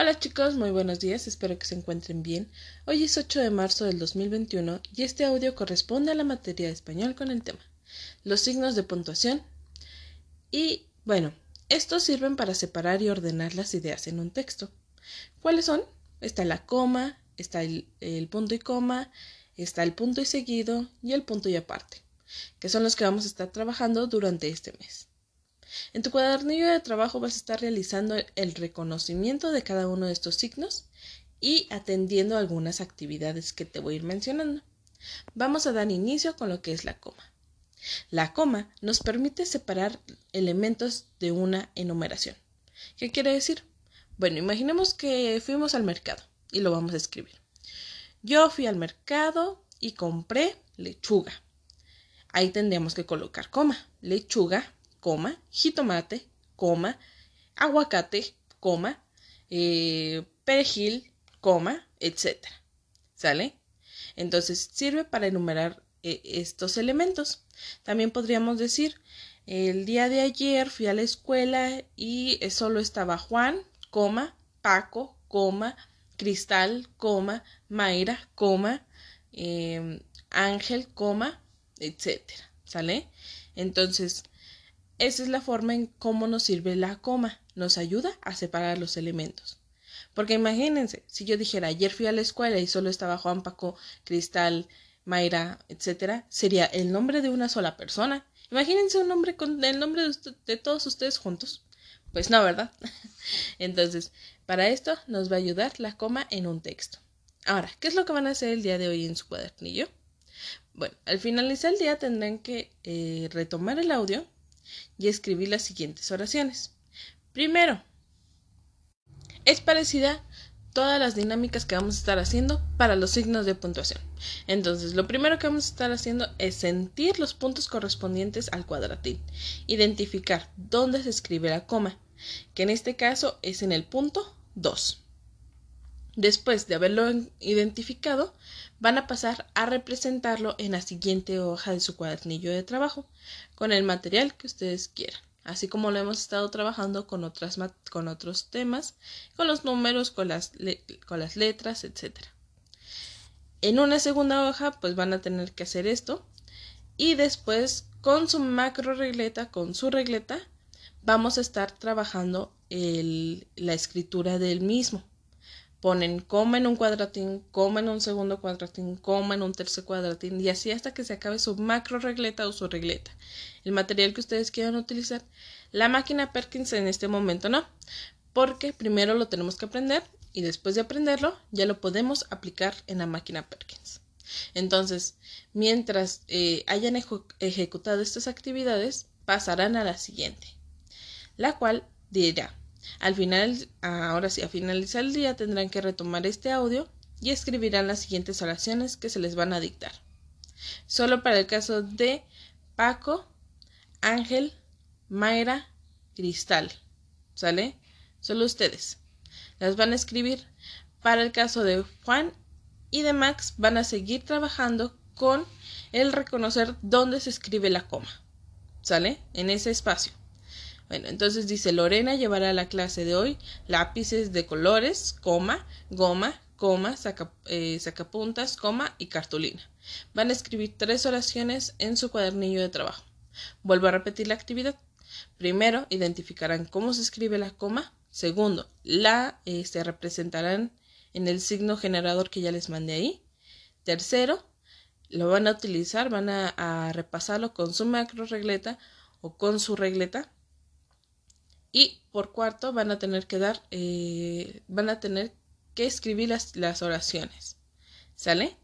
Hola chicos, muy buenos días, espero que se encuentren bien. Hoy es 8 de marzo del 2021 y este audio corresponde a la materia de español con el tema los signos de puntuación. Y bueno, estos sirven para separar y ordenar las ideas en un texto. ¿Cuáles son? Está la coma, está el, el punto y coma, está el punto y seguido y el punto y aparte, que son los que vamos a estar trabajando durante este mes. En tu cuadernillo de trabajo vas a estar realizando el reconocimiento de cada uno de estos signos y atendiendo algunas actividades que te voy a ir mencionando. Vamos a dar inicio con lo que es la coma. La coma nos permite separar elementos de una enumeración. ¿Qué quiere decir? Bueno, imaginemos que fuimos al mercado y lo vamos a escribir. Yo fui al mercado y compré lechuga. Ahí tendríamos que colocar coma. Lechuga, coma, jitomate, coma, aguacate, coma, eh, perejil, coma, etc. ¿Sale? Entonces sirve para enumerar eh, estos elementos. También podríamos decir, el día de ayer fui a la escuela y solo estaba Juan, coma, Paco, coma, Cristal, coma, Mayra, coma, em, Ángel, coma, etcétera. ¿Sale? Entonces, esa es la forma en cómo nos sirve la coma. Nos ayuda a separar los elementos. Porque imagínense, si yo dijera ayer fui a la escuela y solo estaba Juan Paco, Cristal, Mayra, etcétera, sería el nombre de una sola persona. Imagínense un nombre con el nombre de, todos ustedes juntos. Pues no, ¿verdad? Entonces, para esto nos va a ayudar la coma en un texto. Ahora, ¿qué es lo que van a hacer el día de hoy en su cuadernillo? Bueno, al finalizar el día tendrán que eh, retomar el audio y escribir las siguientes oraciones. Primero, es parecida todas las dinámicas que vamos a estar haciendo para los signos de puntuación. Entonces, lo primero que vamos a estar haciendo es sentir los puntos correspondientes al cuadratín, identificar dónde se escribe la coma, que en este caso es en el punto 2. Después de haberlo identificado, van a pasar a representarlo en la siguiente hoja de su cuadernillo de trabajo, con el material que ustedes quieran, así como lo hemos estado trabajando con, con otros temas, con los números, con las, con las letras, etc. En una segunda hoja, pues van a tener que hacer esto, y después con su macro regleta, con su regleta, vamos a estar trabajando la escritura del mismo ponen coma en un cuadratín, coma en un segundo cuadratín, coma en un tercer cuadratín y así hasta que se acabe su macro regleta o su regleta. El material que ustedes quieran utilizar. La máquina Perkins en este momento no, porque primero lo tenemos que aprender y después de aprenderlo ya lo podemos aplicar en la máquina Perkins. Entonces, mientras eh, hayan ejecutado estas actividades, pasarán a la siguiente, la cual dirá al final, ahora sí, a finalizar el día tendrán que retomar este audio y escribirán las siguientes oraciones que se les van a dictar. Solo para el caso de Paco, Ángel, Mayra, Cristal. ¿Sale? Solo ustedes. Las van a escribir. Para el caso de Juan y de Max van a seguir trabajando con el reconocer dónde se escribe la coma. ¿Sale? En ese espacio. Bueno, entonces dice Lorena llevará a la clase de hoy lápices de colores, coma, goma, coma, eh, sacapuntas, coma y cartulina. Van a escribir tres oraciones en su cuadernillo de trabajo. Vuelvo a repetir la actividad. Primero, identificarán cómo se escribe la coma. Segundo, la se este, representarán en el signo generador que ya les mandé ahí. Tercero, lo van a utilizar, van a, a repasarlo con su macro regleta o con su regleta y por cuarto van a tener que dar, eh, van a tener que escribir las, las oraciones. ¿Sale?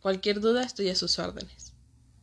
Cualquier duda estoy a sus órdenes.